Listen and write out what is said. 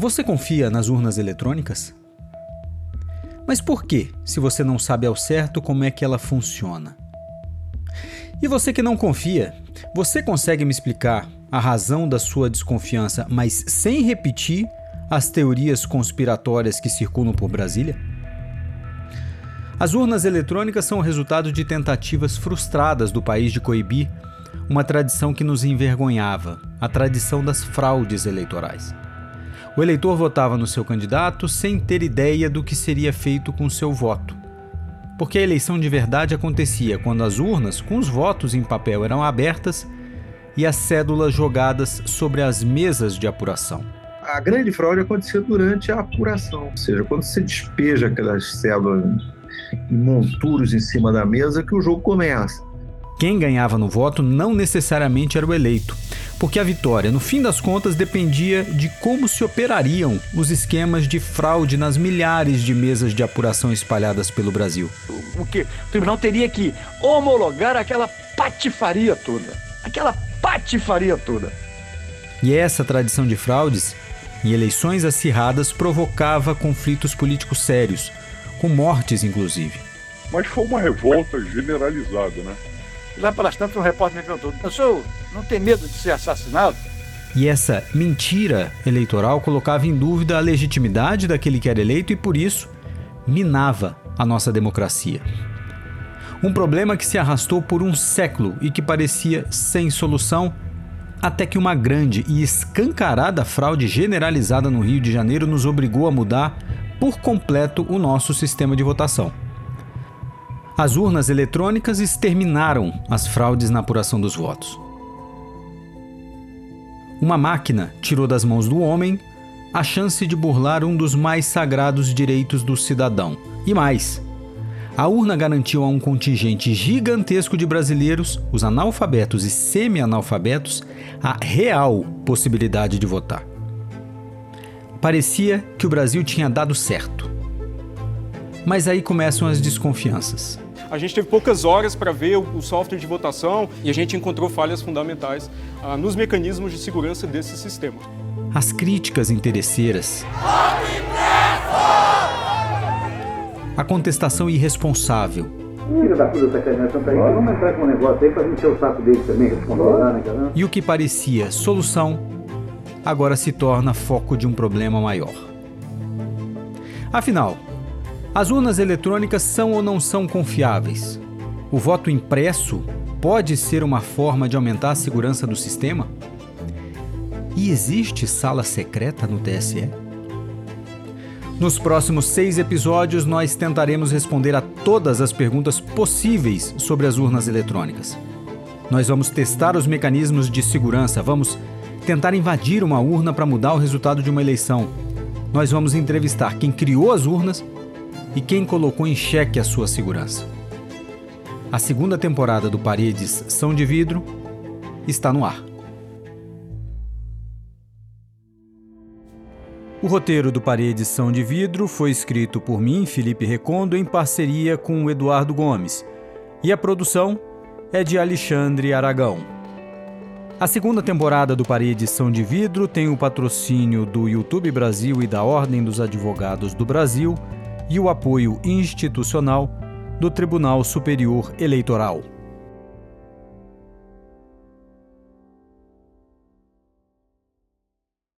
Você confia nas urnas eletrônicas? Mas por que, se você não sabe ao certo como é que ela funciona? E você que não confia, você consegue me explicar a razão da sua desconfiança, mas sem repetir as teorias conspiratórias que circulam por Brasília? As urnas eletrônicas são o resultado de tentativas frustradas do país de coibir uma tradição que nos envergonhava, a tradição das fraudes eleitorais. O eleitor votava no seu candidato sem ter ideia do que seria feito com seu voto. Porque a eleição de verdade acontecia quando as urnas, com os votos em papel, eram abertas e as cédulas jogadas sobre as mesas de apuração. A grande fraude acontecia durante a apuração, ou seja, quando você despeja aquelas cédulas em monturos em cima da mesa, que o jogo começa. Quem ganhava no voto não necessariamente era o eleito, porque a vitória, no fim das contas, dependia de como se operariam os esquemas de fraude nas milhares de mesas de apuração espalhadas pelo Brasil. O que? O tribunal teria que homologar aquela patifaria toda. Aquela patifaria toda. E essa tradição de fraudes em eleições acirradas provocava conflitos políticos sérios, com mortes inclusive. Mas foi uma revolta generalizada, né? Lá pelas tantas, um repórter me perguntou: senhor não tem medo de ser assassinado? E essa mentira eleitoral colocava em dúvida a legitimidade daquele que era eleito e, por isso, minava a nossa democracia. Um problema que se arrastou por um século e que parecia sem solução, até que uma grande e escancarada fraude generalizada no Rio de Janeiro nos obrigou a mudar por completo o nosso sistema de votação. As urnas eletrônicas exterminaram as fraudes na apuração dos votos. Uma máquina tirou das mãos do homem a chance de burlar um dos mais sagrados direitos do cidadão. E mais, a urna garantiu a um contingente gigantesco de brasileiros, os analfabetos e semi-analfabetos, a real possibilidade de votar. Parecia que o Brasil tinha dado certo. Mas aí começam as desconfianças. A gente teve poucas horas para ver o software de votação e a gente encontrou falhas fundamentais ah, nos mecanismos de segurança desse sistema. As críticas interesseiras. A contestação irresponsável. Filho da puta sacanagem, tá aí. Vamos entrar com um negócio aí pra encher o saco dele também, responder lá, né, cara? E o que parecia solução, agora se torna foco de um problema maior. Afinal, as urnas eletrônicas são ou não são confiáveis? O voto impresso pode ser uma forma de aumentar a segurança do sistema? E existe sala secreta no TSE? Nos próximos seis episódios, nós tentaremos responder a todas as perguntas possíveis sobre as urnas eletrônicas. Nós vamos testar os mecanismos de segurança, vamos tentar invadir uma urna para mudar o resultado de uma eleição. Nós vamos entrevistar quem criou as urnas e quem colocou em xeque a sua segurança. A segunda temporada do Paredes São de Vidro está no ar. O roteiro do Paredes São de Vidro foi escrito por mim, Felipe Recondo, em parceria com o Eduardo Gomes, e a produção é de Alexandre Aragão. A segunda temporada do Paredes São de Vidro tem o patrocínio do YouTube Brasil e da Ordem dos Advogados do Brasil e o apoio institucional do Tribunal Superior Eleitoral.